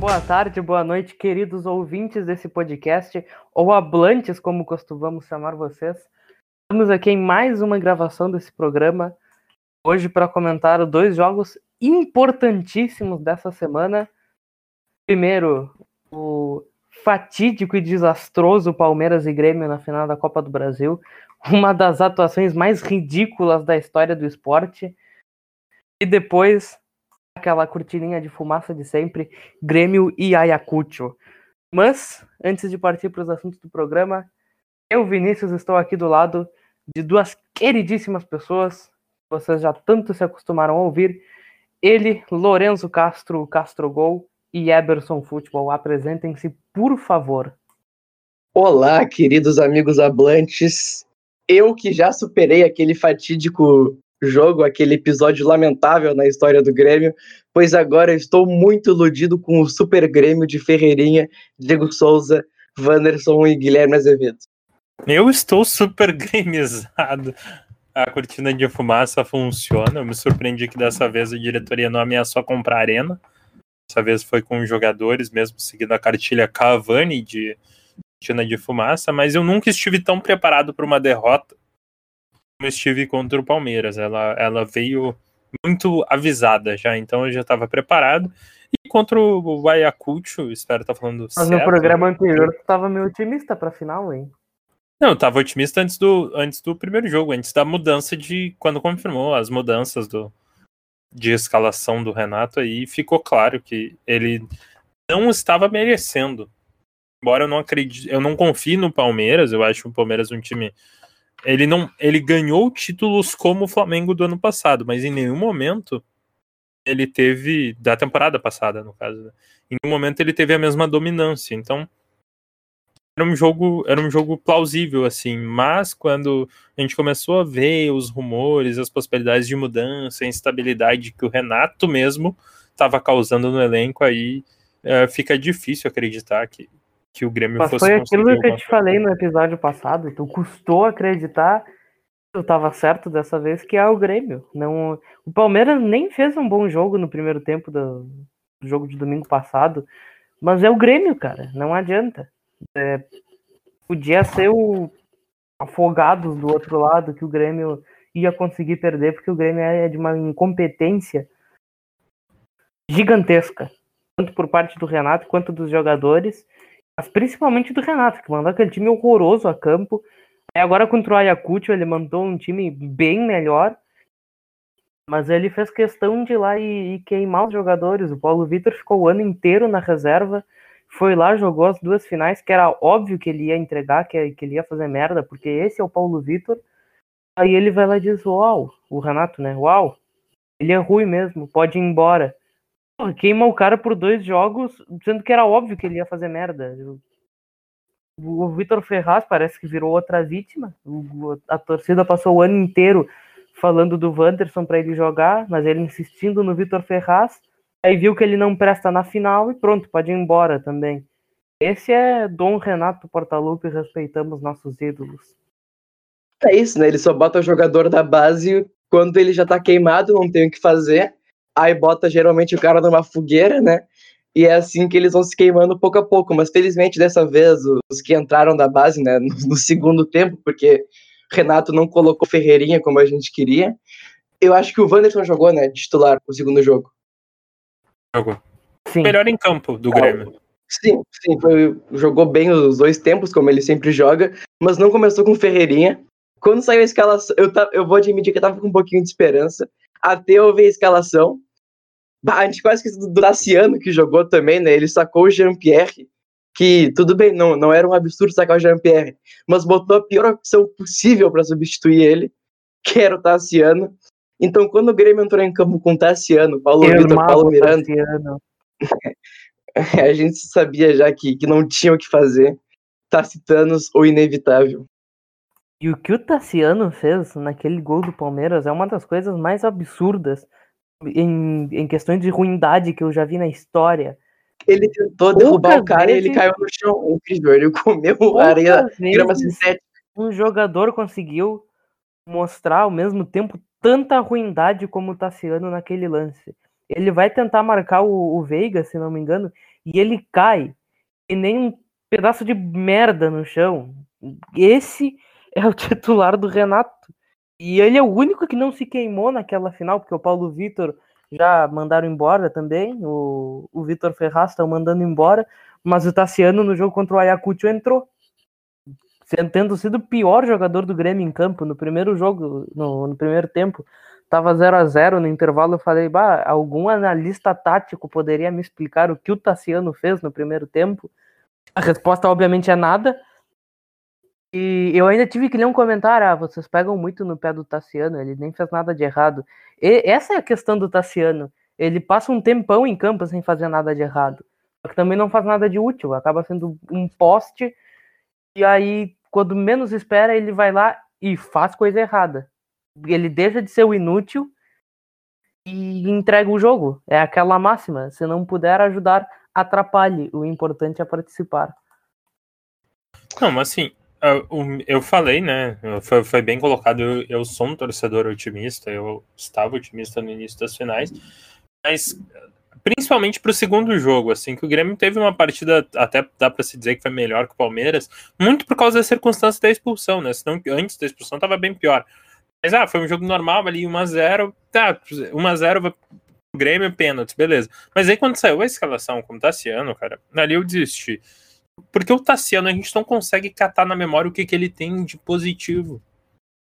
boa tarde, boa noite, queridos ouvintes desse podcast, ou hablantes, como costumamos chamar vocês. Estamos aqui em mais uma gravação desse programa, hoje para comentar dois jogos importantíssimos dessa semana. Primeiro, o fatídico e desastroso Palmeiras e Grêmio na final da Copa do Brasil, uma das atuações mais ridículas da história do esporte. E depois, aquela cortininha de fumaça de sempre, Grêmio e Ayacucho. Mas, antes de partir para os assuntos do programa, eu, Vinícius, estou aqui do lado de duas queridíssimas pessoas, vocês já tanto se acostumaram a ouvir. Ele, Lorenzo Castro, Castro Gol e Eberson Futebol. Apresentem-se, por favor. Olá, queridos amigos hablantes. Eu que já superei aquele fatídico jogo, aquele episódio lamentável na história do Grêmio, pois agora estou muito iludido com o Super Grêmio de Ferreirinha, Diego Souza, Wanderson e Guilherme Azevedo. Eu estou super gremizado. A cortina de fumaça funciona. Eu me surpreendi que dessa vez a diretoria não ameaçou comprar arena. Dessa vez foi com os jogadores, mesmo seguindo a cartilha Cavani de cortina de fumaça. Mas eu nunca estive tão preparado para uma derrota estive contra o Palmeiras. Ela, ela veio muito avisada já, então eu já estava preparado. E contra o Ayacucho, espero estar tá falando Mas certo. no programa anterior tu estava meio otimista para a final, hein? Não, eu tava otimista antes do, antes do primeiro jogo, antes da mudança de. Quando confirmou as mudanças do, de escalação do Renato, aí ficou claro que ele não estava merecendo. Embora eu não acredite, eu não confie no Palmeiras, eu acho o Palmeiras um time. Ele não. Ele ganhou títulos como o Flamengo do ano passado, mas em nenhum momento ele teve. Da temporada passada, no caso. Né? Em nenhum momento ele teve a mesma dominância. Então era um jogo, era um jogo plausível assim, mas quando a gente começou a ver os rumores, as possibilidades de mudança, a instabilidade que o Renato mesmo estava causando no elenco, aí é, fica difícil acreditar que, que o Grêmio mas fosse foi aquilo que eu te falei no episódio passado, tu custou acreditar eu tava certo dessa vez que é o Grêmio. Não, o Palmeiras nem fez um bom jogo no primeiro tempo do, do jogo de domingo passado, mas é o Grêmio, cara, não adianta. É, podia ser o Afogados do outro lado, que o Grêmio ia conseguir perder, porque o Grêmio é de uma incompetência gigantesca, tanto por parte do Renato quanto dos jogadores, mas principalmente do Renato, que mandou aquele time horroroso a campo. E agora contra o Ayacucho ele mandou um time bem melhor, mas ele fez questão de ir lá e, e queimar os jogadores. O Paulo Vitor ficou o ano inteiro na reserva, foi lá, jogou as duas finais, que era óbvio que ele ia entregar, que, que ele ia fazer merda, porque esse é o Paulo Vitor. Aí ele vai lá e diz, uau, o Renato, né? Uau, ele é ruim mesmo, pode ir embora. Porra, queima o cara por dois jogos, sendo que era óbvio que ele ia fazer merda. O Vitor Ferraz parece que virou outra vítima. A torcida passou o ano inteiro falando do Wanderson para ele jogar, mas ele insistindo no Vitor Ferraz. Aí viu que ele não presta na final e pronto, pode ir embora também. Esse é Dom Renato Portaluppi, respeitamos nossos ídolos. É isso, né? Ele só bota o jogador da base quando ele já tá queimado, não tem o que fazer. Aí bota geralmente o cara numa fogueira, né? E é assim que eles vão se queimando pouco a pouco. Mas felizmente dessa vez, os que entraram da base, né, no segundo tempo, porque Renato não colocou Ferreirinha como a gente queria. Eu acho que o Wanderson jogou, né, titular o segundo jogo jogo. Sim. Melhor em campo do Grêmio. Sim, sim, foi, jogou bem os dois tempos, como ele sempre joga, mas não começou com Ferreirinha. Quando saiu a escalação, eu, tá, eu vou admitir que eu tava com um pouquinho de esperança, até eu ver a escalação. a gente quase esqueceu do Daciano, que jogou também, né? Ele sacou o Jean-Pierre, que tudo bem, não, não era um absurdo sacar o Jean-Pierre, mas botou a pior opção possível para substituir ele, que era o Tassiano. Então, quando o Grêmio entrou em campo com Tassiano, Paulo Vitor, Paulo Miranda, a gente sabia já que, que não tinha o que fazer. Tacitanos ou inevitável. E o que o Tassiano fez naquele gol do Palmeiras é uma das coisas mais absurdas em, em questões de ruindade que eu já vi na história. Ele tentou derrubar o cara vezes, e ele caiu no chão. Incrível, ele comeu areia, grama sintética. Um jogador conseguiu mostrar ao mesmo tempo tanta ruindade como o Tassiano naquele lance. Ele vai tentar marcar o, o Veiga, se não me engano, e ele cai e nem um pedaço de merda no chão. Esse é o titular do Renato. E ele é o único que não se queimou naquela final, porque o Paulo Vitor já mandaram embora também. O, o Vitor Ferraz estão mandando embora. Mas o Tassiano no jogo contra o Ayacucho entrou. Tendo sido o pior jogador do Grêmio em campo no primeiro jogo, no, no primeiro tempo. Tava 0 a 0 no intervalo. Eu falei, bah, algum analista tático poderia me explicar o que o Tassiano fez no primeiro tempo? A resposta, obviamente, é nada. E eu ainda tive que ler um comentário, ah, vocês pegam muito no pé do Tassiano, ele nem fez nada de errado. E essa é a questão do Tassiano. Ele passa um tempão em campo sem fazer nada de errado. Só que também não faz nada de útil, acaba sendo um poste. E aí, quando menos espera, ele vai lá e faz coisa errada. Ele deixa de ser o inútil e entrega o jogo. É aquela máxima. Se não puder ajudar, atrapalhe. O importante é participar. Não, mas assim, eu falei, né? Foi, foi bem colocado. Eu, eu, sou um torcedor otimista. Eu estava otimista no início das finais, mas principalmente para o segundo jogo, assim, que o Grêmio teve uma partida, até dá para se dizer que foi melhor que o Palmeiras, muito por causa da circunstância da expulsão, né? Senão antes da expulsão estava bem pior. Mas ah, foi um jogo normal ali, 1x0, tá, 1x0 o Grêmio, pênalti, beleza. Mas aí quando saiu a escalação como Tassiano, cara, ali eu desisti. Porque o Tassiano a gente não consegue catar na memória o que, que ele tem de positivo.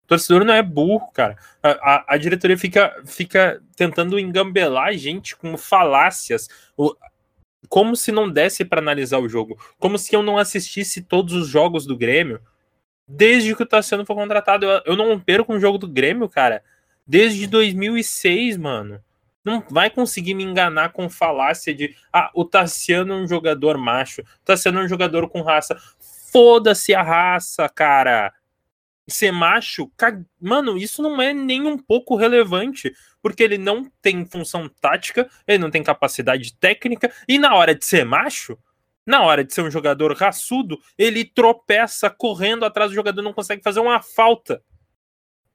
O torcedor não é burro, cara. A, a, a diretoria fica, fica tentando engambelar a gente com falácias. O, como se não desse para analisar o jogo. Como se eu não assistisse todos os jogos do Grêmio desde que o Tassiano foi contratado. Eu, eu não perco um jogo do Grêmio, cara. Desde 2006, mano não vai conseguir me enganar com falácia de ah, o Tassiano é um jogador macho, o Tassiano é um jogador com raça. Foda-se a raça, cara. Ser macho, mano, isso não é nem um pouco relevante, porque ele não tem função tática, ele não tem capacidade técnica, e na hora de ser macho, na hora de ser um jogador raçudo, ele tropeça correndo atrás do jogador, não consegue fazer uma falta.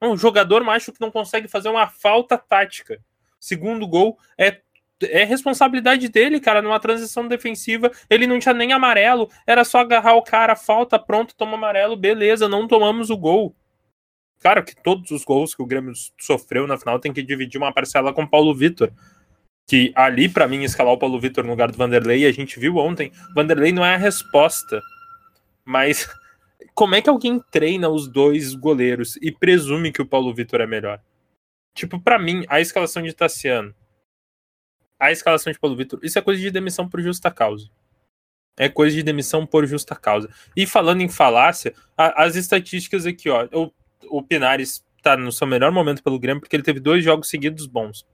Um jogador macho que não consegue fazer uma falta tática. Segundo gol é é responsabilidade dele, cara, numa transição defensiva, ele não tinha nem amarelo, era só agarrar o cara, falta, pronto, toma amarelo, beleza, não tomamos o gol. Claro que todos os gols que o Grêmio sofreu na final tem que dividir uma parcela com o Paulo Vitor. Que ali, para mim, escalar o Paulo Vitor no lugar do Vanderlei, a gente viu ontem, Vanderlei não é a resposta. Mas como é que alguém treina os dois goleiros e presume que o Paulo Vitor é melhor? Tipo, para mim, a escalação de Tassiano, a escalação de Paulo Vitor, isso é coisa de demissão por justa causa. É coisa de demissão por justa causa. E falando em falácia, a, as estatísticas aqui, ó. O, o Pinares tá no seu melhor momento pelo Grêmio porque ele teve dois jogos seguidos bons.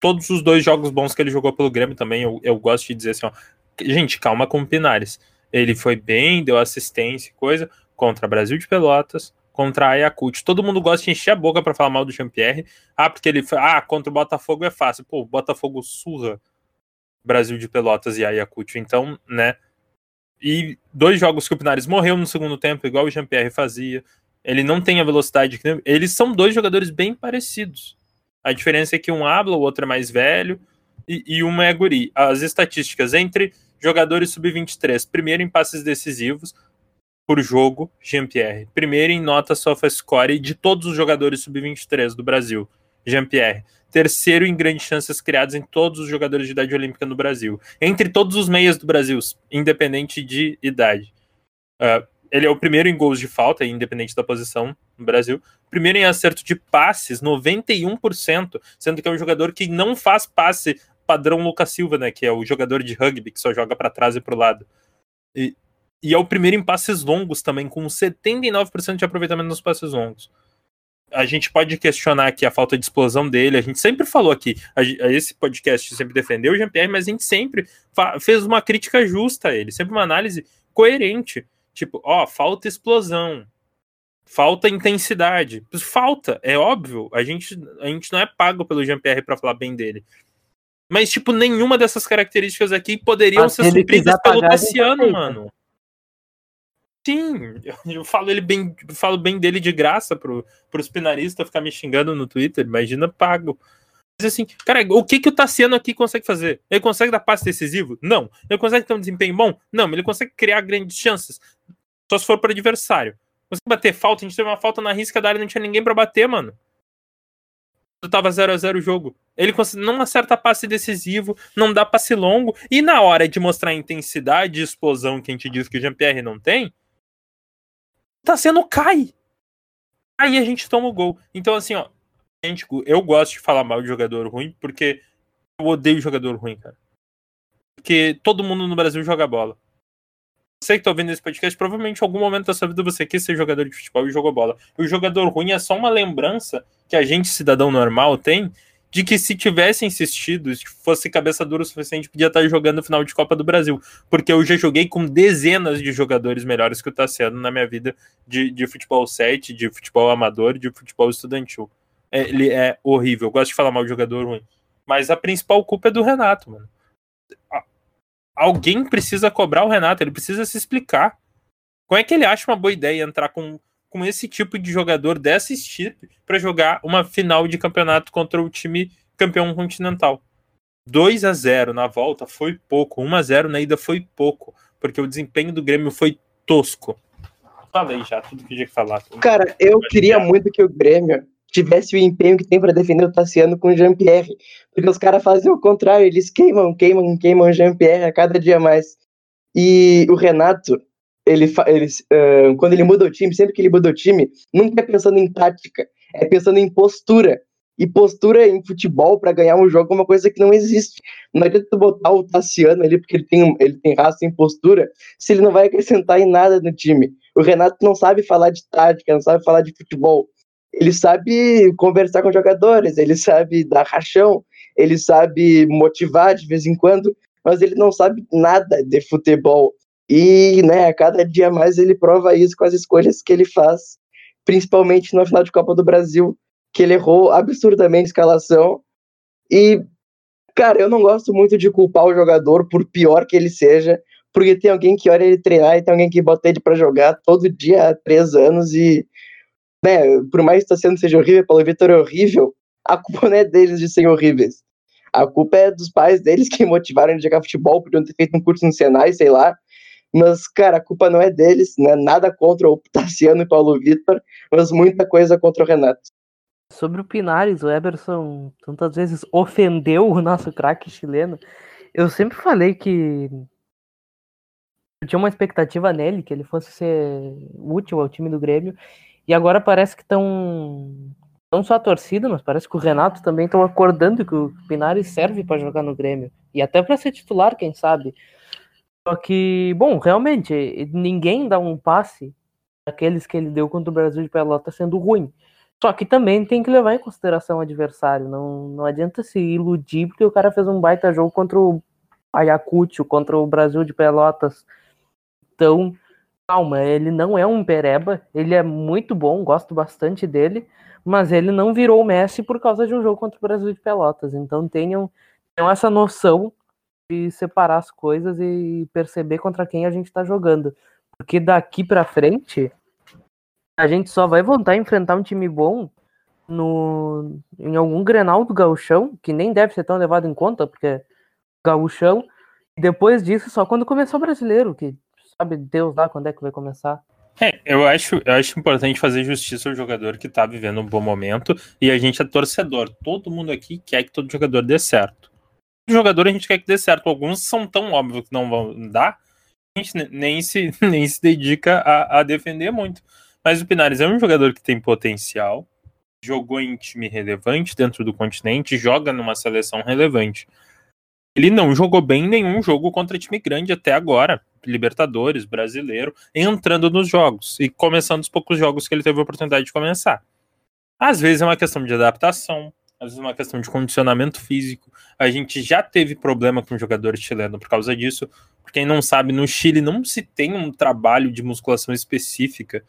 Todos os dois jogos bons que ele jogou pelo Grêmio também, eu, eu gosto de dizer assim, ó. Gente, calma com o Pinares. Ele foi bem, deu assistência e coisa contra Brasil de Pelotas, contra a Ayacucho. Todo mundo gosta de encher a boca para falar mal do Jean-Pierre. Ah, porque ele. Ah, contra o Botafogo é fácil. Pô, Botafogo surra Brasil de Pelotas e Ayacucho. Então, né? E dois jogos que o Pinares morreu no segundo tempo, igual o Jean-Pierre fazia. Ele não tem a velocidade que. Eles são dois jogadores bem parecidos. A diferença é que um habla, o outro é mais velho e, e uma é guri. As estatísticas entre jogadores sub-23, primeiro em passes decisivos, por jogo, Jean-Pierre. Primeiro em nota SofaScore de todos os jogadores sub-23 do Brasil, Jean-Pierre. Terceiro em grandes chances criadas em todos os jogadores de idade olímpica no Brasil. Entre todos os meias do Brasil, independente de idade. Uh, ele é o primeiro em gols de falta, independente da posição no Brasil. Primeiro em acerto de passes, 91%, sendo que é um jogador que não faz passe padrão Lucas Silva, né? Que é o jogador de rugby que só joga para trás e para o lado. E e é o primeiro em passes longos também, com 79% de aproveitamento nos passes longos. A gente pode questionar aqui a falta de explosão dele. A gente sempre falou aqui, a, esse podcast sempre defendeu o Jean-Pierre, mas a gente sempre fez uma crítica justa a ele, sempre uma análise coerente. Tipo, ó, falta explosão, falta intensidade. Falta, é óbvio. A gente, a gente não é pago pelo Jean-Pierre para falar bem dele. Mas, tipo, nenhuma dessas características aqui poderiam mas ser supridas pelo Tassiano, mano. Sim, eu falo ele bem, falo bem dele de graça pro, pros pinaristas ficar me xingando no Twitter, imagina pago. Mas assim, cara, o que, que o Tassiano aqui consegue fazer? Ele consegue dar passe decisivo? Não. Ele consegue ter um desempenho bom? Não. Ele consegue criar grandes chances. Só se for para adversário. Consegue bater falta? A gente teve uma falta na risca da área, não tinha ninguém para bater, mano. Tava 0 a 0 o jogo. Ele não acerta passe decisivo, não dá passe longo. E na hora de mostrar a intensidade e explosão que a gente diz que o Jean-Pierre não tem, tá sendo cai. Aí a gente toma o gol. Então, assim, ó, gente, eu gosto de falar mal de jogador ruim, porque eu odeio jogador ruim, cara. Porque todo mundo no Brasil joga bola. Você que tá ouvindo esse podcast, provavelmente em algum momento da sua vida você quis ser jogador de futebol e jogou bola. E o jogador ruim é só uma lembrança que a gente, cidadão normal, tem de que se tivesse insistido, se fosse cabeça dura o suficiente, podia estar jogando final de Copa do Brasil. Porque eu já joguei com dezenas de jogadores melhores que o Tassiano na minha vida de, de futebol 7, de futebol amador, de futebol estudantil. É, ele é horrível. Eu gosto de falar mal de jogador ruim. Mas a principal culpa é do Renato, mano. Alguém precisa cobrar o Renato, ele precisa se explicar. Como é que ele acha uma boa ideia entrar com com esse tipo de jogador dessa estirpe para jogar uma final de campeonato contra o time campeão continental. 2 a 0 na volta foi pouco, 1 a 0 na ida foi pouco, porque o desempenho do Grêmio foi tosco. Falei já tudo que tinha que falar. Cara, eu queria muito que o Grêmio tivesse o empenho que tem para defender o Tassiano com o Jean-Pierre, porque os caras fazem o contrário, eles queimam, queimam, queimam o Jean-Pierre a cada dia mais. E o Renato, ele, ele uh, quando ele muda o time, sempre que ele muda o time, nunca é pensando em tática, é pensando em postura. E postura em futebol para ganhar um jogo é uma coisa que não existe. Não adianta tu botar o Tassiano ali porque ele tem, ele tem raça em postura, se ele não vai acrescentar em nada no time. O Renato não sabe falar de tática, não sabe falar de futebol. Ele sabe conversar com jogadores, ele sabe dar rachão, ele sabe motivar de vez em quando, mas ele não sabe nada de futebol. E, né, a cada dia mais ele prova isso com as escolhas que ele faz, principalmente no final de Copa do Brasil, que ele errou absurdamente a escalação. E, cara, eu não gosto muito de culpar o jogador, por pior que ele seja, porque tem alguém que olha ele treinar e tem alguém que bota ele para jogar todo dia há três anos e, né, por mais que está sendo seja horrível, Paulo Vitor é horrível, a culpa não é deles de serem horríveis. A culpa é dos pais deles que motivaram ele a jogar futebol, podiam ter feito um curso no Senai, sei lá, mas, cara, a culpa não é deles, né? Nada contra o Tassiano e Paulo Vitor, mas muita coisa contra o Renato. Sobre o Pinares, o Eberson tantas vezes ofendeu o nosso craque chileno. Eu sempre falei que eu tinha uma expectativa nele, que ele fosse ser útil ao time do Grêmio. E agora parece que estão. Não só a torcida, mas parece que o Renato também estão acordando que o Pinares serve para jogar no Grêmio. E até para ser titular, quem sabe. Só que, bom, realmente, ninguém dá um passe daqueles que ele deu contra o Brasil de Pelota sendo ruim. Só que também tem que levar em consideração o adversário. Não, não adianta se iludir porque o cara fez um baita jogo contra o Ayacucho, contra o Brasil de Pelotas. Então, calma, ele não é um pereba, ele é muito bom, gosto bastante dele, mas ele não virou o Messi por causa de um jogo contra o Brasil de Pelotas. Então tenham, tenham essa noção de separar as coisas e perceber contra quem a gente está jogando. Porque daqui para frente, a gente só vai voltar a enfrentar um time bom no, em algum Grenal do Gauchão, que nem deve ser tão levado em conta, porque Gauchão, e depois disso só quando começar o brasileiro, que sabe Deus lá quando é que vai começar. É, eu acho, eu acho importante fazer justiça ao jogador que tá vivendo um bom momento e a gente é torcedor. Todo mundo aqui quer que todo jogador dê certo jogador a gente quer que dê certo. Alguns são tão óbvios que não vão dar, a gente nem se, nem se dedica a, a defender muito. Mas o Pinares é um jogador que tem potencial, jogou em time relevante dentro do continente, joga numa seleção relevante. Ele não jogou bem em nenhum jogo contra time grande até agora, Libertadores, brasileiro, entrando nos jogos e começando os poucos jogos que ele teve a oportunidade de começar. Às vezes é uma questão de adaptação, às vezes uma questão de condicionamento físico. A gente já teve problema com jogadores chilenos por causa disso. Quem não sabe, no Chile não se tem um trabalho de musculação específica.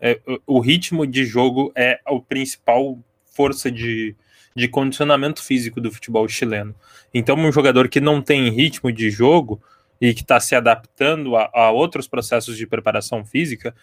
É, o, o ritmo de jogo é a principal força de, de condicionamento físico do futebol chileno. Então, um jogador que não tem ritmo de jogo e que está se adaptando a, a, outros processos de preparação física,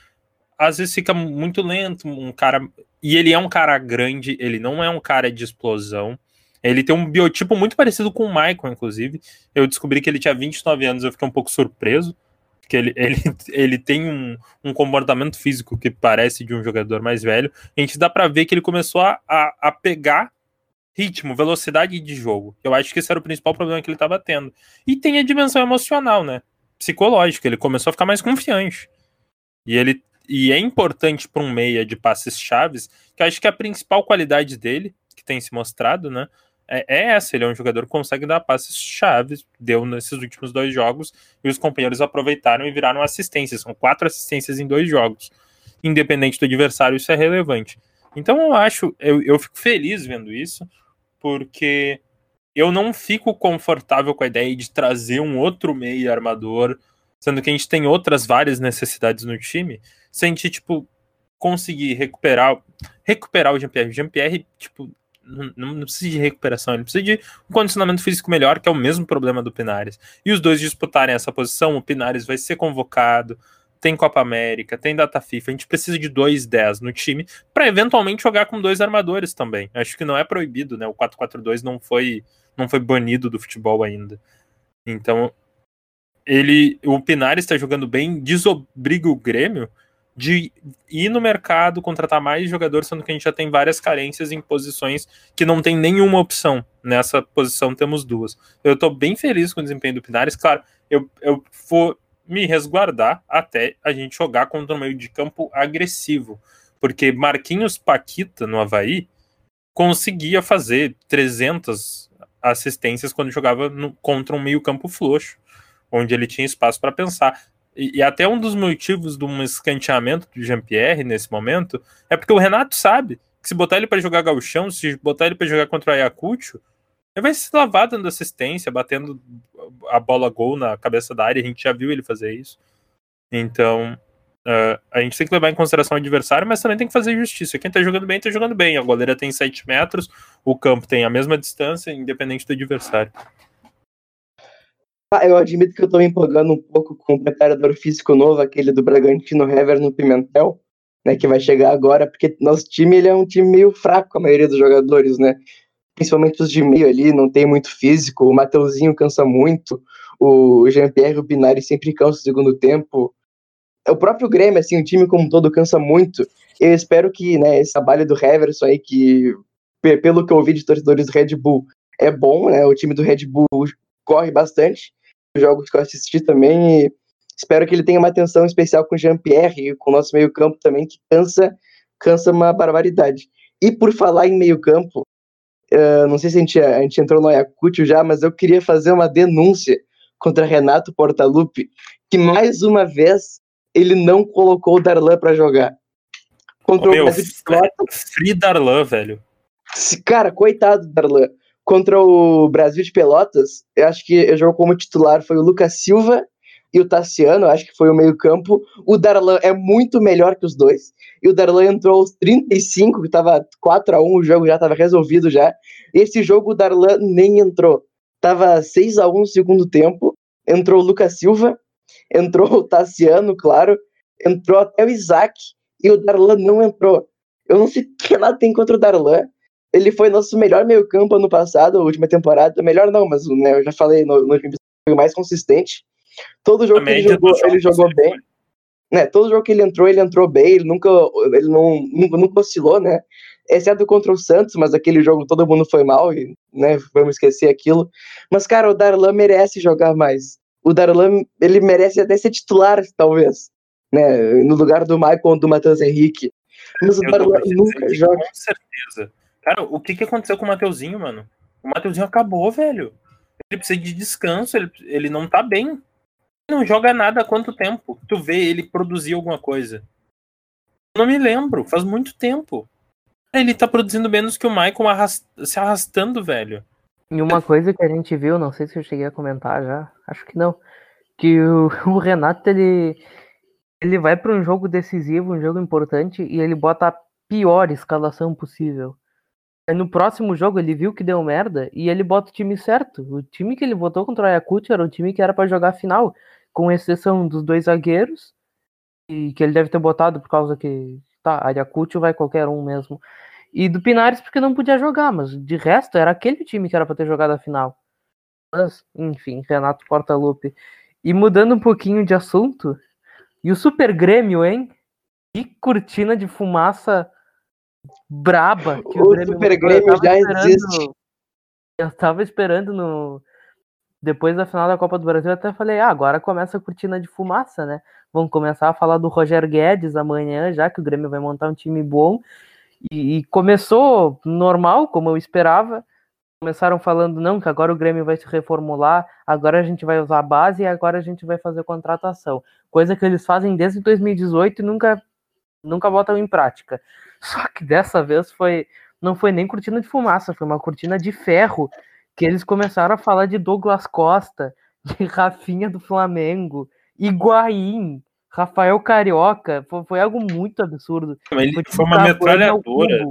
às vezes fica muito lento. Um cara e ele é um cara grande, ele não é um cara de explosão. Ele tem um biotipo muito parecido com o Michael, inclusive. Eu descobri que ele tinha 29 anos, eu fiquei um pouco surpreso. Porque ele, ele, ele tem um, um comportamento físico que parece de um jogador mais velho. A gente dá para ver que ele começou a, a, a pegar ritmo, velocidade de jogo. Eu acho que esse era o principal problema que ele estava tendo. E tem a dimensão emocional, né? Psicológica. Ele começou a ficar mais confiante. E ele e é importante para um meia de passes chaves, que eu acho que a principal qualidade dele, que tem se mostrado, né? É, é essa, ele é um jogador que consegue dar passes chaves, deu nesses últimos dois jogos, e os companheiros aproveitaram e viraram assistências. São quatro assistências em dois jogos. Independente do adversário, isso é relevante. Então eu acho, eu, eu fico feliz vendo isso, porque eu não fico confortável com a ideia de trazer um outro meio armador, sendo que a gente tem outras várias necessidades no time se a gente, tipo, conseguir recuperar recuperar o Jean-Pierre. O Jean-Pierre, tipo, não, não, precisa de recuperação, ele precisa de um condicionamento físico melhor, que é o mesmo problema do Pinares. E os dois disputarem essa posição, o Pinares vai ser convocado, tem Copa América, tem data FIFA, a gente precisa de dois 10 no time para eventualmente jogar com dois armadores também. Acho que não é proibido, né? O 4-4-2 não foi não foi banido do futebol ainda. Então, ele o Pinares está jogando bem, desobriga o Grêmio de ir no mercado, contratar mais jogadores, sendo que a gente já tem várias carências em posições que não tem nenhuma opção. Nessa posição temos duas. Eu estou bem feliz com o desempenho do Pinares. Claro, eu, eu vou me resguardar até a gente jogar contra um meio de campo agressivo. Porque Marquinhos Paquita, no Havaí, conseguia fazer 300 assistências quando jogava no, contra um meio campo frouxo, onde ele tinha espaço para pensar. E, e, até um dos motivos de um escanteamento do Jean-Pierre nesse momento é porque o Renato sabe que se botar ele para jogar gauchão, se botar ele para jogar contra o Ayacucho, ele vai se lavar dando assistência, batendo a bola gol na cabeça da área. A gente já viu ele fazer isso. Então, uh, a gente tem que levar em consideração o adversário, mas também tem que fazer justiça. Quem tá jogando bem, tá jogando bem. A goleira tem 7 metros, o campo tem a mesma distância, independente do adversário. Ah, eu admito que eu tô me empolgando um pouco com o preparador físico novo, aquele do Bragantino Hever no Pimentel, né, que vai chegar agora, porque nosso time ele é um time meio fraco, a maioria dos jogadores, né? Principalmente os de meio ali, não tem muito físico, o Mateuzinho cansa muito, o Jean-Pierre o Pinari sempre cansam no segundo tempo. O próprio Grêmio, assim, o time como um todo cansa muito. Eu espero que, né, esse trabalho do Heverson aí, que pelo que eu ouvi de torcedores do Red Bull, é bom, né? O time do Red Bull corre bastante jogos que eu assisti também e espero que ele tenha uma atenção especial com o Jean-Pierre e com o nosso meio-campo também, que cansa, cansa uma barbaridade. E por falar em meio-campo, uh, não sei se a gente, a gente entrou no Ayacucho já, mas eu queria fazer uma denúncia contra Renato Portaluppi, que mais uma vez ele não colocou o Darlan para jogar. Contra oh, o meu, Brasil de Free Darlan, velho. Cara, coitado do Darlan. Contra o Brasil de Pelotas, eu acho que eu jogou como titular foi o Lucas Silva e o Tassiano, acho que foi o meio-campo. O Darlan é muito melhor que os dois. E o Darlan entrou aos 35, que estava 4 a 1 o jogo já estava resolvido já. Esse jogo o Darlan nem entrou. Tava 6 a 1 no segundo tempo. Entrou o Lucas Silva, entrou o Tassiano, claro, entrou até o Isaac e o Darlan não entrou. Eu não sei o que nada tem contra o Darlan ele foi nosso melhor meio-campo ano passado, a última temporada. Melhor não, mas né, eu já falei no, no último foi o mais consistente. Todo jogo que ele jogou, ele jogou bem. Né, todo jogo que ele entrou, ele entrou bem, ele nunca, ele não, nunca, nunca oscilou, né? Exceto contra o Santos, mas aquele jogo todo mundo foi mal, e, né? Vamos esquecer aquilo. Mas, cara, o Darlan merece jogar mais. O Darlan, ele merece até ser titular, talvez, né? No lugar do Michael ou do Matheus Henrique. Mas o Darlan nunca joga. Com certeza. Cara, o que, que aconteceu com o Mateuzinho, mano? O Mateuzinho acabou, velho. Ele precisa de descanso, ele, ele não tá bem. Ele não joga nada há quanto tempo? Tu vê ele produzir alguma coisa. Eu não me lembro, faz muito tempo. Ele tá produzindo menos que o Michael arrast... se arrastando, velho. E uma coisa que a gente viu, não sei se eu cheguei a comentar já, acho que não, que o, o Renato ele ele vai para um jogo decisivo, um jogo importante e ele bota a pior escalação possível. Aí no próximo jogo ele viu que deu merda e ele bota o time certo. O time que ele botou contra o Ayacucho era um time que era para jogar final, com exceção dos dois zagueiros, e que ele deve ter botado por causa que tá, Ayacucho vai qualquer um mesmo. E do Pinares porque não podia jogar, mas de resto era aquele time que era para ter jogado a final. Mas, enfim, Renato Portaluppi. E mudando um pouquinho de assunto, e o Super Grêmio, hein? Que cortina de fumaça braba que o, o Grêmio Super Grêmio já existe. Eu tava esperando no depois da final da Copa do Brasil, eu até falei, ah, agora começa a cortina de fumaça, né? Vamos começar a falar do Roger Guedes amanhã, já que o Grêmio vai montar um time bom. E, e começou normal, como eu esperava. Começaram falando, não, que agora o Grêmio vai se reformular, agora a gente vai usar a base e agora a gente vai fazer contratação. Coisa que eles fazem desde 2018 e nunca, nunca botam em prática. Só que dessa vez foi não foi nem cortina de fumaça, foi uma cortina de ferro que eles começaram a falar de Douglas Costa, de Rafinha do Flamengo, Higuaín, Rafael Carioca. Foi, foi algo muito absurdo. Ele foi, foi uma metralhadora.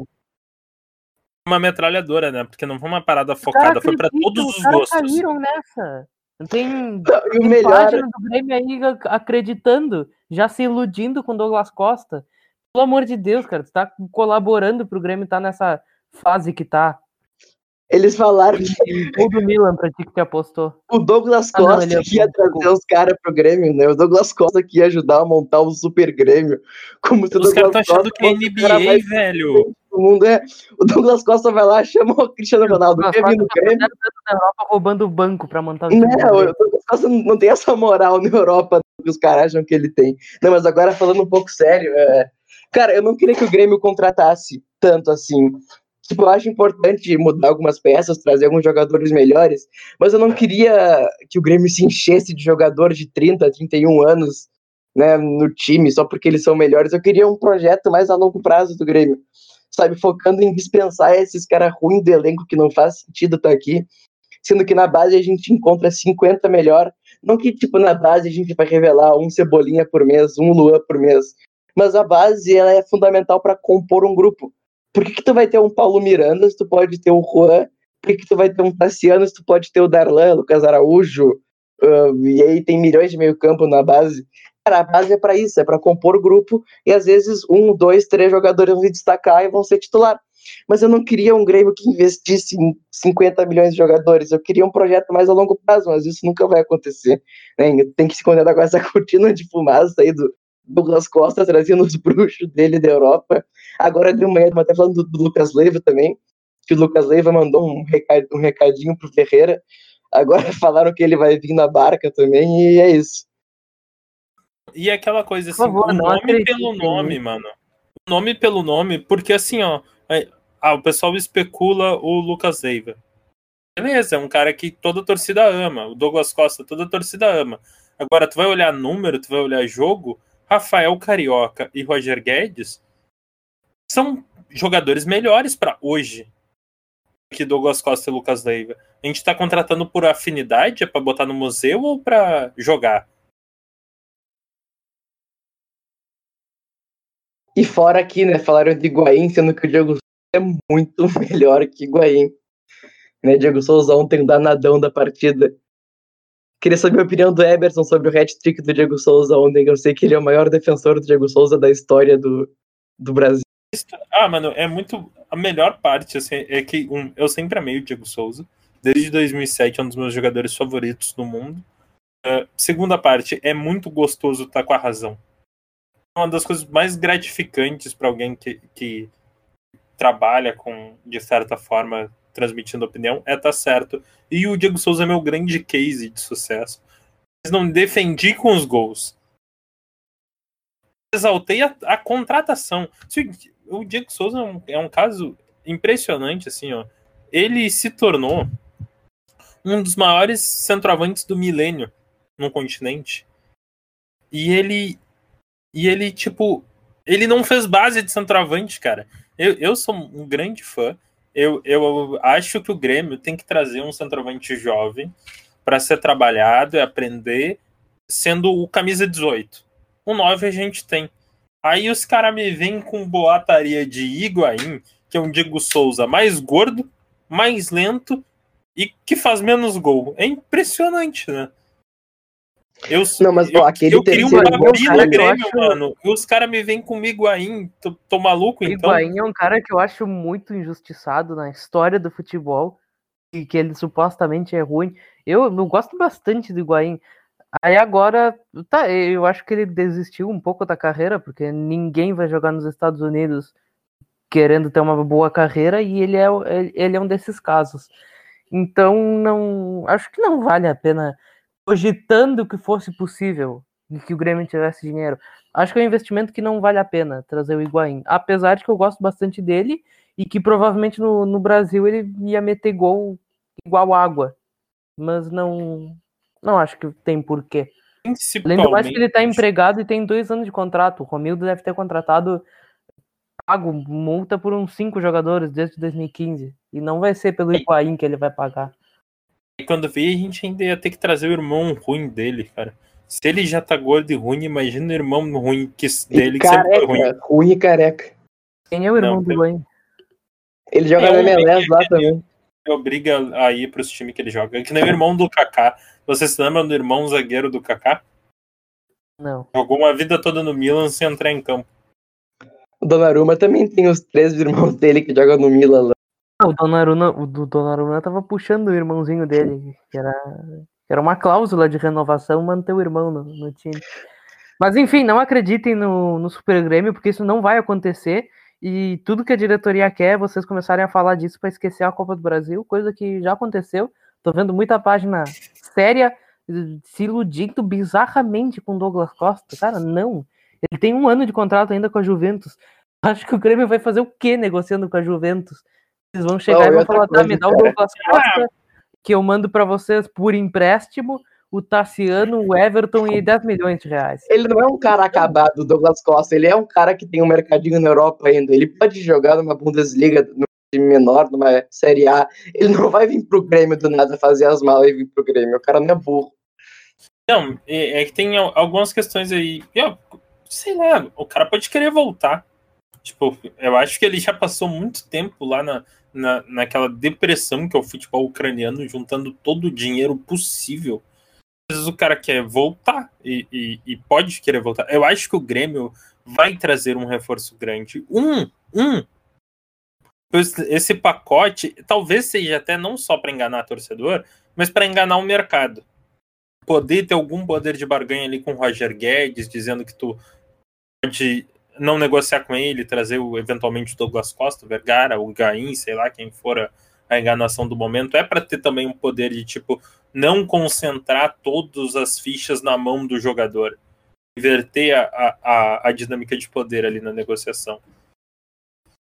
Uma metralhadora, né? Porque não foi uma parada focada, foi para todos os, os gostos. caíram nessa. Tem, tem melhor... página do Grêmio aí acreditando, já se iludindo com Douglas Costa. Pelo amor de Deus, cara, tu tá colaborando pro Grêmio estar tá nessa fase que tá. Eles falaram que. O do Milan pra ti que te apostou. O Douglas Costa ah, não, que ia trazer os caras pro Grêmio, né? O Douglas Costa que ia ajudar a montar o Super Grêmio. Como se os caras estão achando que é NBA, velho. O mundo é. O Douglas Costa vai lá, chama o Cristiano Ronaldo. Quer vir no tá Grêmio? Na Europa roubando o banco pra montar o Não, o Douglas Costa não tem essa moral na Europa que os caras acham que ele tem. Não, mas agora falando um pouco sério, é... cara, eu não queria que o Grêmio contratasse tanto assim. Tipo, eu acho importante mudar algumas peças, trazer alguns jogadores melhores, mas eu não queria que o Grêmio se enchesse de jogadores de 30, 31 anos né, no time só porque eles são melhores. Eu queria um projeto mais a longo prazo do Grêmio, sabe? Focando em dispensar esses caras ruins do elenco que não faz sentido estar tá aqui, sendo que na base a gente encontra 50 melhor. Não que, tipo, na base a gente vai revelar um Cebolinha por mês, um Luan por mês, mas a base ela é fundamental para compor um grupo por que, que tu vai ter um Paulo Miranda se tu pode ter o Juan? Por que, que tu vai ter um Tassiano se tu pode ter o Darlan, Lucas Araújo? Uh, e aí tem milhões de meio campo na base. Cara, a base é para isso, é para compor o grupo e às vezes um, dois, três jogadores vão se destacar e vão ser titular. Mas eu não queria um Grêmio que investisse em 50 milhões de jogadores. Eu queria um projeto mais a longo prazo, mas isso nunca vai acontecer. Né? Tem que se contentar com essa cortina de fumaça aí do, Douglas Costa trazendo os bruxos dele da Europa. Agora de manhã, até falando do, do, Lucas Leiva também, que o Lucas Leiva mandou um, recado, um recadinho pro Ferreira. Agora falaram que ele vai vir na barca também, e é isso. E aquela coisa assim, favor, o nome pelo nome, mano. O nome pelo nome, porque assim, ó, é, ah, o pessoal especula o Lucas Leiva. Beleza, é um cara que toda a torcida ama. O Douglas Costa, toda a torcida ama. Agora, tu vai olhar número, tu vai olhar jogo, Rafael Carioca e Roger Guedes são jogadores melhores para hoje que Douglas Costa e Lucas Leiva. A gente está contratando por afinidade, é para botar no museu ou para jogar? E fora aqui, né, falaram de Higuaín, sendo que o Diego Souza é muito melhor que Higuaín. Né, Diego Souza ontem, danadão da partida. Queria saber a opinião do Eberson sobre o hat-trick do Diego Souza ontem. Eu sei que ele é o maior defensor do Diego Souza da história do, do Brasil. Ah, mano, é muito. A melhor parte assim, é que um, eu sempre amei o Diego Souza. Desde 2007 é um dos meus jogadores favoritos do mundo. Uh, segunda parte, é muito gostoso estar com a razão. Uma das coisas mais gratificantes para alguém que, que trabalha com, de certa forma, transmitindo opinião, é tá certo. E o Diego Souza é meu grande case de sucesso. Mas não defendi com os gols. Exaltei a, a contratação. O Diego Souza é um, é um caso impressionante, assim, ó. Ele se tornou um dos maiores centroavantes do milênio no continente. E ele. E ele, tipo. Ele não fez base de centroavante, cara. Eu, eu sou um grande fã eu, eu acho que o Grêmio tem que trazer um centroavante jovem para ser trabalhado e aprender, sendo o camisa 18. O 9 a gente tem. Aí os caras me vêm com boataria de Higuaín, que é um Diego Souza mais gordo, mais lento e que faz menos gol. É impressionante, né? Eu, Não, mas, eu, ó, aquele eu queria uma cara, no Grêmio, acho- mano. E os caras me vêm com o Higuaín. Tô, tô maluco, O então? Higuaín é um cara que eu acho muito injustiçado na história do futebol e que ele supostamente é ruim. Eu, eu gosto bastante do Higuaín. Aí agora, tá, eu acho que ele desistiu um pouco da carreira, porque ninguém vai jogar nos Estados Unidos querendo ter uma boa carreira e ele é, ele é um desses casos. Então, não, acho que não vale a pena, cogitando que fosse possível e que o Grêmio tivesse dinheiro. Acho que é um investimento que não vale a pena trazer o Higuaín. Apesar de que eu gosto bastante dele e que provavelmente no, no Brasil ele ia meter gol igual água. Mas não, não acho que tem porquê. Além do mais que ele tá empregado e tem dois anos de contrato. O Romildo deve ter contratado pago multa por uns cinco jogadores desde 2015. E não vai ser pelo Higuaín que ele vai pagar. E quando veio, a gente ainda ia ter que trazer o irmão ruim dele, cara. Se ele já tá gordo e ruim, imagina o irmão ruim que, E dele que sempre foi ruim. careca, ruim e careca. Quem é o irmão Não, do Higuaín? Ele joga É no MLS lá também. Obriga a ir pros times que ele joga. É que nem o irmão do Kaká. Vocês se lembram do irmão zagueiro do Kaká? Não. Jogou uma vida toda no Milan sem entrar em campo. O Donnarumma também tem os três irmãos dele que jogam no Milan lá. Ah, O Donnarumma, o do Donnarumma tava puxando o irmãozinho dele, que era, era uma cláusula de renovação manter o irmão no, no time. Mas enfim, não acreditem no, no Super Grêmio, porque isso não vai acontecer. E tudo que a diretoria quer é vocês começarem a falar disso para esquecer a Copa do Brasil, coisa que já aconteceu. Tô vendo muita página séria eh, se iludindo bizarramente com Douglas Costa. Cara, não. Ele tem um ano de contrato ainda com a Juventus. Acho que o Grêmio vai fazer o quê negociando com a Juventus? Eles vão chegar Não, e vão falar, tá, me dá o. Douglas Costa, que eu mando pra vocês por empréstimo, o Tassiano, o Everton e 10 milhões de reais. Ele não é um cara acabado, o Douglas Costa. Ele é um cara que tem um mercadinho na Europa ainda. Ele pode jogar numa Bundesliga, num time menor, numa Série A. Ele não vai vir pro Grêmio do nada fazer as malas e vir pro Grêmio. O cara não é burro. Não, é, é que tem al- algumas questões aí. E, ó, sei lá, o cara pode querer voltar. Tipo, eu acho que ele já passou muito tempo lá na, na, naquela depressão que é o futebol ucraniano, juntando todo o dinheiro possível. Às vezes o cara quer voltar e, e, e pode querer voltar. Eu acho que o Grêmio vai trazer um reforço grande. Um, um. Esse- pacote talvez seja até não só para enganar torcedor, mas para enganar o mercado poder ter algum poder de barganha ali com o Roger Guedes, dizendo que tu pode não negociar com ele, trazer o, eventualmente o Douglas Costa, o Vergara, o Gaim, sei lá, quem for a, a enganação do momento, é para ter também um poder de, tipo, não concentrar todas as fichas na mão do jogador. Inverter a, a, a, dinâmica de poder ali na negociação.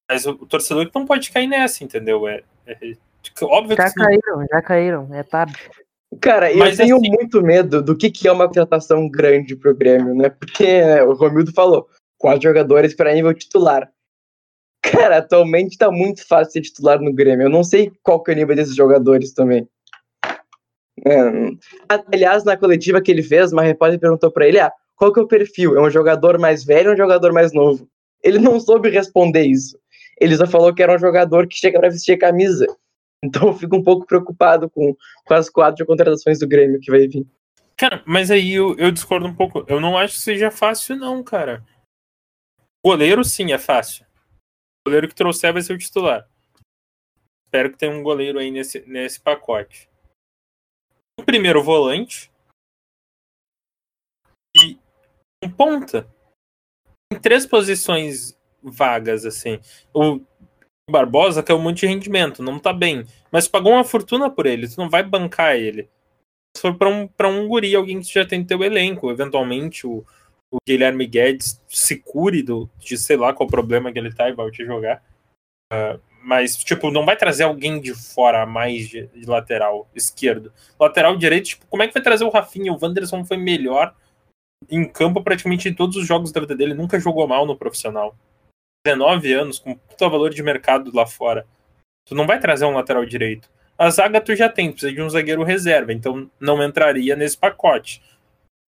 Mas o, o torcedor que não pode cair nessa, entendeu? É, é- óbvio que Já não- caíram, já caíram, é tarde. Cara, eu Mas tenho assim- muito medo do que, que é uma contratação grande pro Grêmio, né? Porque né, o Romildo falou, quatro jogadores para nível titular. Cara, atualmente tá muito fácil ser titular no Grêmio. Eu não sei qual que é o nível desses jogadores também. É, aliás, na coletiva que ele fez, uma repórter perguntou para ele: ah, qual que é o perfil? É um jogador mais velho ou um jogador mais novo? Ele não soube responder isso. Ele só falou que era um jogador que chega para vestir a camisa. Então eu fico um pouco preocupado com, com as quatro contratações do Grêmio que vai vir. Cara, mas aí eu, eu discordo um pouco. Eu não acho que seja fácil, não, cara. Goleiro, sim, é fácil. O goleiro que trouxer vai ser o titular. Espero que tenha um goleiro aí nesse, nesse pacote. Um primeiro volante. E um ponta. Tem três posições vagas, assim. O Barbosa um monte de rendimento, não tá bem. Mas pagou uma fortuna por ele, tu não vai bancar ele se for para um, pra um guri, alguém que já tem teu elenco, eventualmente o, o Guilherme Guedes se cure do, de sei lá qual problema que ele tá e volte a jogar. Ah, mas, tipo, não vai trazer alguém de fora a mais de, de lateral esquerdo. Lateral direito, tipo, como é que vai trazer o Rafinha? O Wanderson foi melhor em campo praticamente em todos os jogos da vida dele, nunca jogou mal no profissional. 19 anos, com puta valor de mercado lá fora. Tu não vai trazer um lateral direito. A zaga tu já tem, precisa de um zagueiro reserva, então não entraria nesse pacote.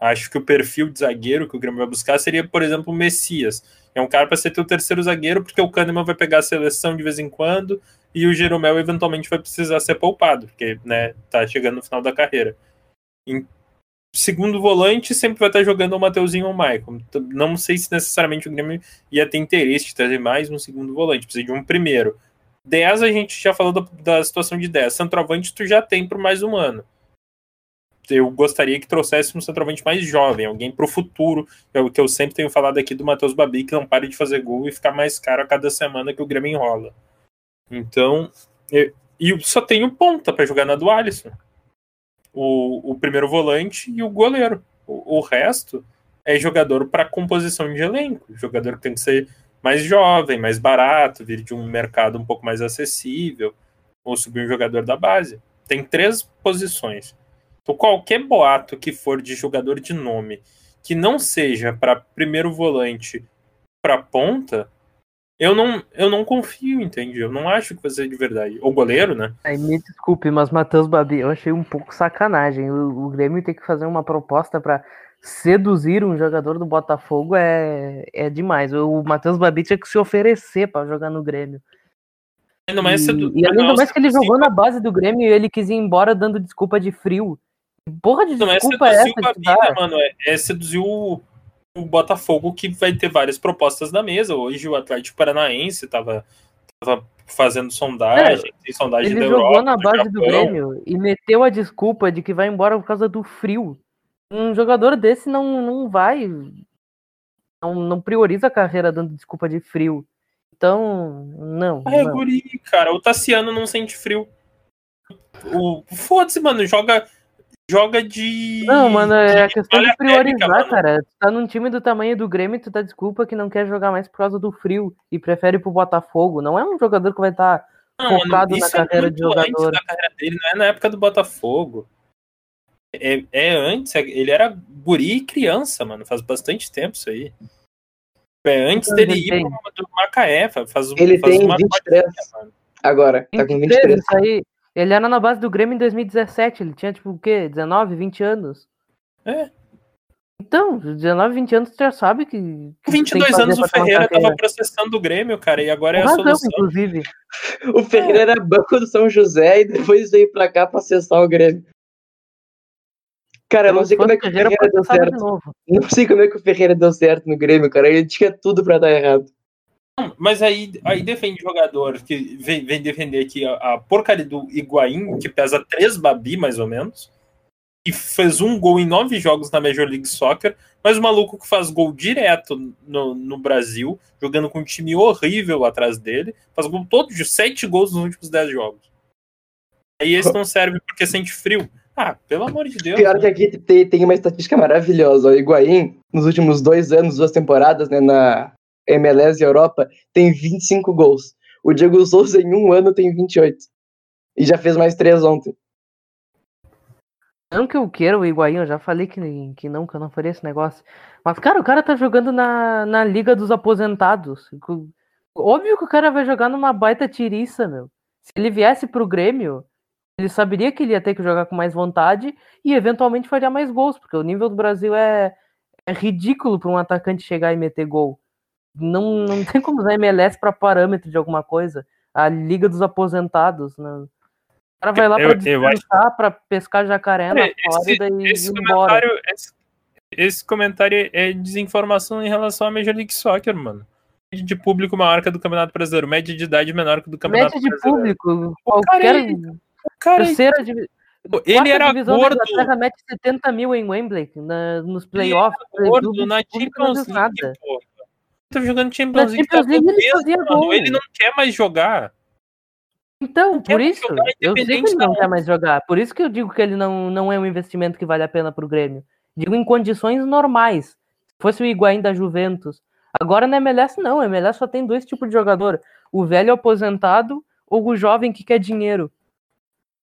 Acho que o perfil de zagueiro que o Grêmio vai buscar seria, por exemplo, o Messias. É um cara para ser teu terceiro zagueiro, porque o Kahneman vai pegar a seleção de vez em quando e o Jeromel eventualmente vai precisar ser poupado, porque né, tá chegando no final da carreira. segundo volante sempre vai estar jogando o Mateuzinho ou o Michael. Não sei se necessariamente o Grêmio ia ter interesse de trazer mais um segundo volante, precisa de um primeiro. 10 a gente já falou da, da situação de 10. Centroavante tu já tem por mais um ano. Eu gostaria que trouxesse um centroavante mais jovem, alguém para o futuro, é o que eu sempre tenho falado aqui do Matheus Babi, que não pare de fazer gol e ficar mais caro a cada semana que o Grêmio enrola. Então, eu, e só tenho ponta para jogar na do Alisson o, o primeiro volante e o goleiro. O, o resto é jogador para composição de elenco, jogador que tem que ser mais jovem, mais barato, vir de um mercado um pouco mais acessível, ou subir um jogador da base. Tem três posições. Qualquer boato que for de jogador de nome que não seja para primeiro volante para ponta, eu não, eu não confio, entende? Eu não acho que vai ser de verdade. O goleiro, né? Aí me desculpe, mas Matheus Babi, eu achei um pouco sacanagem. O, o Grêmio tem que fazer uma proposta para seduzir um jogador do Botafogo é, é demais. O Matheus Babi tinha que se oferecer para jogar no Grêmio. Ainda mais e, e ainda mais que ele jogou na base do Grêmio e ele quis ir embora dando desculpa de frio. Porra de desculpa é essa? Babi, né, mano? É, é seduzir o o Botafogo que vai ter várias propostas na mesa. Hoje o Atlético Paranaense estava fazendo sondagem, é, sondagem ele da jogou Europa, na base do, do Grêmio e meteu a desculpa de que vai embora por causa do frio. Um jogador desse não, não vai. Não, não prioriza a carreira dando desculpa de frio. Então, não. É, não. guri, cara. O Tassiano não sente frio. O, Foda-se, mano. Joga joga de. Não, mano, é a questão de priorizar, cara. Tu tá num time do tamanho do Grêmio tu dá desculpa que não quer jogar mais por causa do frio e prefere pro Botafogo. Não é um jogador que vai estar tá focado na é carreira é de jogador. Da carreira dele, não é na época do Botafogo. É, é antes, é, ele era guri e criança, mano. Faz bastante tempo isso aí. É antes dele ir pro, do Macaé. Faz, ele faz tem uma 23 mano. agora. Tá com 23. Isso aí, ele era na base do Grêmio em 2017, ele tinha tipo o quê? 19, 20 anos? É. Então, 19, 20 anos, tu já sabe que. que 22 anos o Ferreira tava processando o Grêmio, cara, e agora é a razão, solução. inclusive. O Ferreira é. era banco do São José e depois veio pra cá pra acessar o Grêmio. Cara, eu não sei como é que o Ferreira deu certo. Não sei como é que o Ferreira deu certo no Grêmio, cara. Ele tinha tudo pra dar errado. Mas aí, aí defende jogador que vem, vem defender aqui a, a, porcaria do Higuaín, que pesa 3 babi, mais ou menos, e fez um gol em nove jogos na Major League Soccer, mas o maluco que faz gol direto no, no Brasil, jogando com um time horrível atrás dele, faz gol todos de sete gols nos últimos dez jogos. Aí esse não serve porque sente frio. Ah, pelo amor de Deus. Pior né? que aqui tem, tem uma estatística maravilhosa. O Higuaín, nos últimos dois anos, duas temporadas, né, na, MLS e Europa, tem 25 gols. O Diego Souza, em um ano, tem 28. E já fez mais três ontem. Não que eu queira o Higuaín, eu já falei que, que não, que eu não faria esse negócio. Mas, cara, o cara tá jogando na, na Liga dos Aposentados. Óbvio que o cara vai jogar numa baita tiriça, meu. Se ele viesse pro Grêmio, ele saberia que ele ia ter que jogar com mais vontade e eventualmente faria mais gols, porque o nível do Brasil é, é ridículo para um atacante chegar e meter gol não, não tem como usar MLS para parâmetro de alguma coisa. A Liga dos Aposentados, né? O cara vai lá para descansar, acho... para pescar jacaré na Flórida e esse ir embora. Esse, esse, comentário é desinformação em relação à Major League Soccer, mano. Média de público maior que a do Campeonato Brasileiro. Média de idade menor que a do Campeonato Média Brasileiro. Média de público. Qualquer... É o cara, terceira divisão. Ele era gordo. A mete 70 mil em Wembley na, nos playoffs. Ele era gordo na Champions League, pô tá jogando Champions League. Champions League ele, fazia gol. ele não quer mais jogar. Então, por isso, eu sei que ele não quer mais jogar. Por isso que eu digo que ele não, não é um investimento que vale a pena pro Grêmio. Digo em condições normais. Se fosse o Higuaín da Juventus. Agora na MLS não, a MLS só tem dois tipos de jogador. O velho aposentado ou o jovem que quer dinheiro.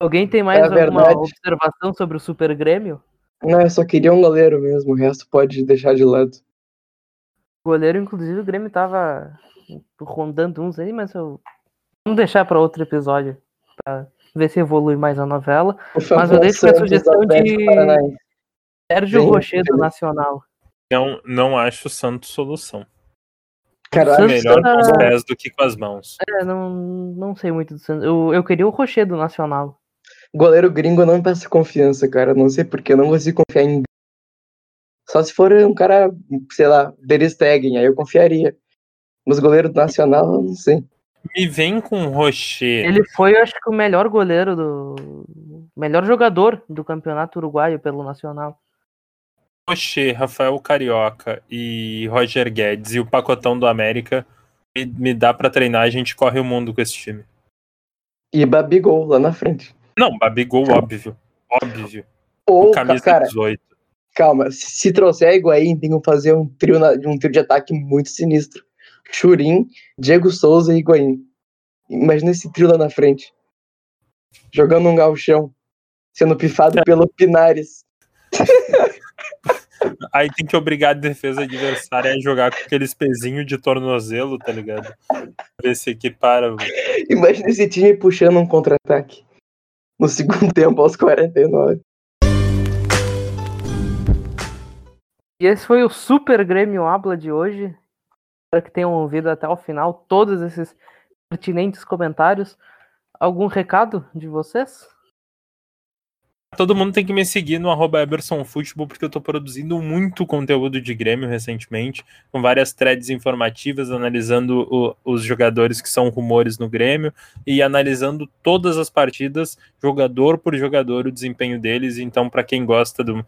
Alguém tem mais é alguma verdade. observação sobre o Super Grêmio? Não, eu só queria um goleiro mesmo, o resto pode deixar de lado. Goleiro, inclusive, o Grêmio tava rondando uns aí, mas eu. Vamos deixar para outro episódio. Pra ver se evolui mais a novela. Mas eu deixo a sugestão de Sérgio Rocher do Nacional. Não, não acho santo solução. Caralho, melhor com os pés do que com as mãos. É, não, não sei muito do Santos. Eu, eu queria o Rocher do Nacional. Goleiro gringo não me passa confiança, cara. Não sei porque eu não consigo confiar em Só se for um cara, sei lá, Der Stegen, aí eu confiaria. Mas goleiro do Nacional, eu não sei. Me vem com Rocher. Ele foi, acho que, o melhor goleiro do. Melhor jogador do campeonato uruguaio pelo Nacional. Rocher, Rafael Carioca e Roger Guedes e o pacotão do América me, me dá pra treinar, a gente corre o mundo com esse time. E Babigol lá na frente. Não, Babigol, óbvio. Óbvio. Ou, O camisa cara, 18. Calma, se, se trouxer Higuaín, tem que fazer um trio, na- um trio de ataque muito sinistro. Churin, Diego Souza e Higuaín. Imagina esse trio lá na frente. Jogando um galchão. Sendo pifado pelo Pinares. Aí tem que obrigar a defesa adversária a jogar com aqueles pezinhos de tornozelo, tá ligado? Ver se equipara. Imagina esse time puxando um contra-ataque. No segundo tempo, aos 49. E esse foi o Super Grêmio Habla de hoje. Espero que tenham ouvido até o final todos esses pertinentes comentários. Algum recado de vocês? Todo mundo tem que me seguir no arroba porque eu tô produzindo muito conteúdo de Grêmio recentemente, com várias threads informativas, analisando o- os jogadores que são rumores no Grêmio e analisando todas as partidas, jogador por jogador, o desempenho deles. Então, para quem gosta de uma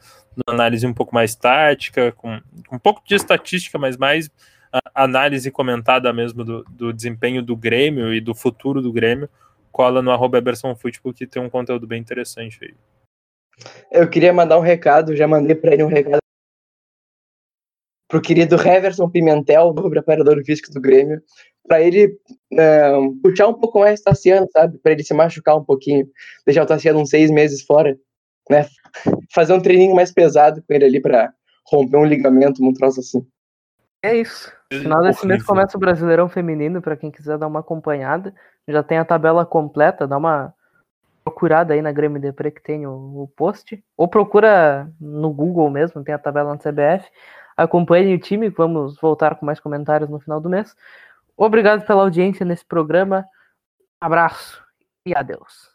análise um pouco mais tática, com, um pouco de estatística, mas mais a- análise comentada mesmo do, do desempenho do Grêmio e do futuro do Grêmio, cola no arroba que tem um conteúdo bem interessante aí. Eu queria mandar um recado, já mandei pra ele um recado. Pro querido Heverson Pimentel, preparador físico do Grêmio, pra ele não, puxar um pouco mais o Tassiano, sabe? Pra ele se machucar um pouquinho, deixar o Tassiano uns seis meses fora, né? Fazer um treininho mais pesado com ele ali pra romper um ligamento, um troço assim. É isso. No final desse mês começa o Brasileirão Feminino, para quem quiser dar uma acompanhada. Já tem a tabela completa, dá uma procurada aí na Grêmio Depre que tem o, o post. Ou procura no Google mesmo, tem a tabela na CBF. Acompanhem o time, vamos voltar com mais comentários no final do mês. Obrigado pela audiência nesse programa. Abraço e adeus.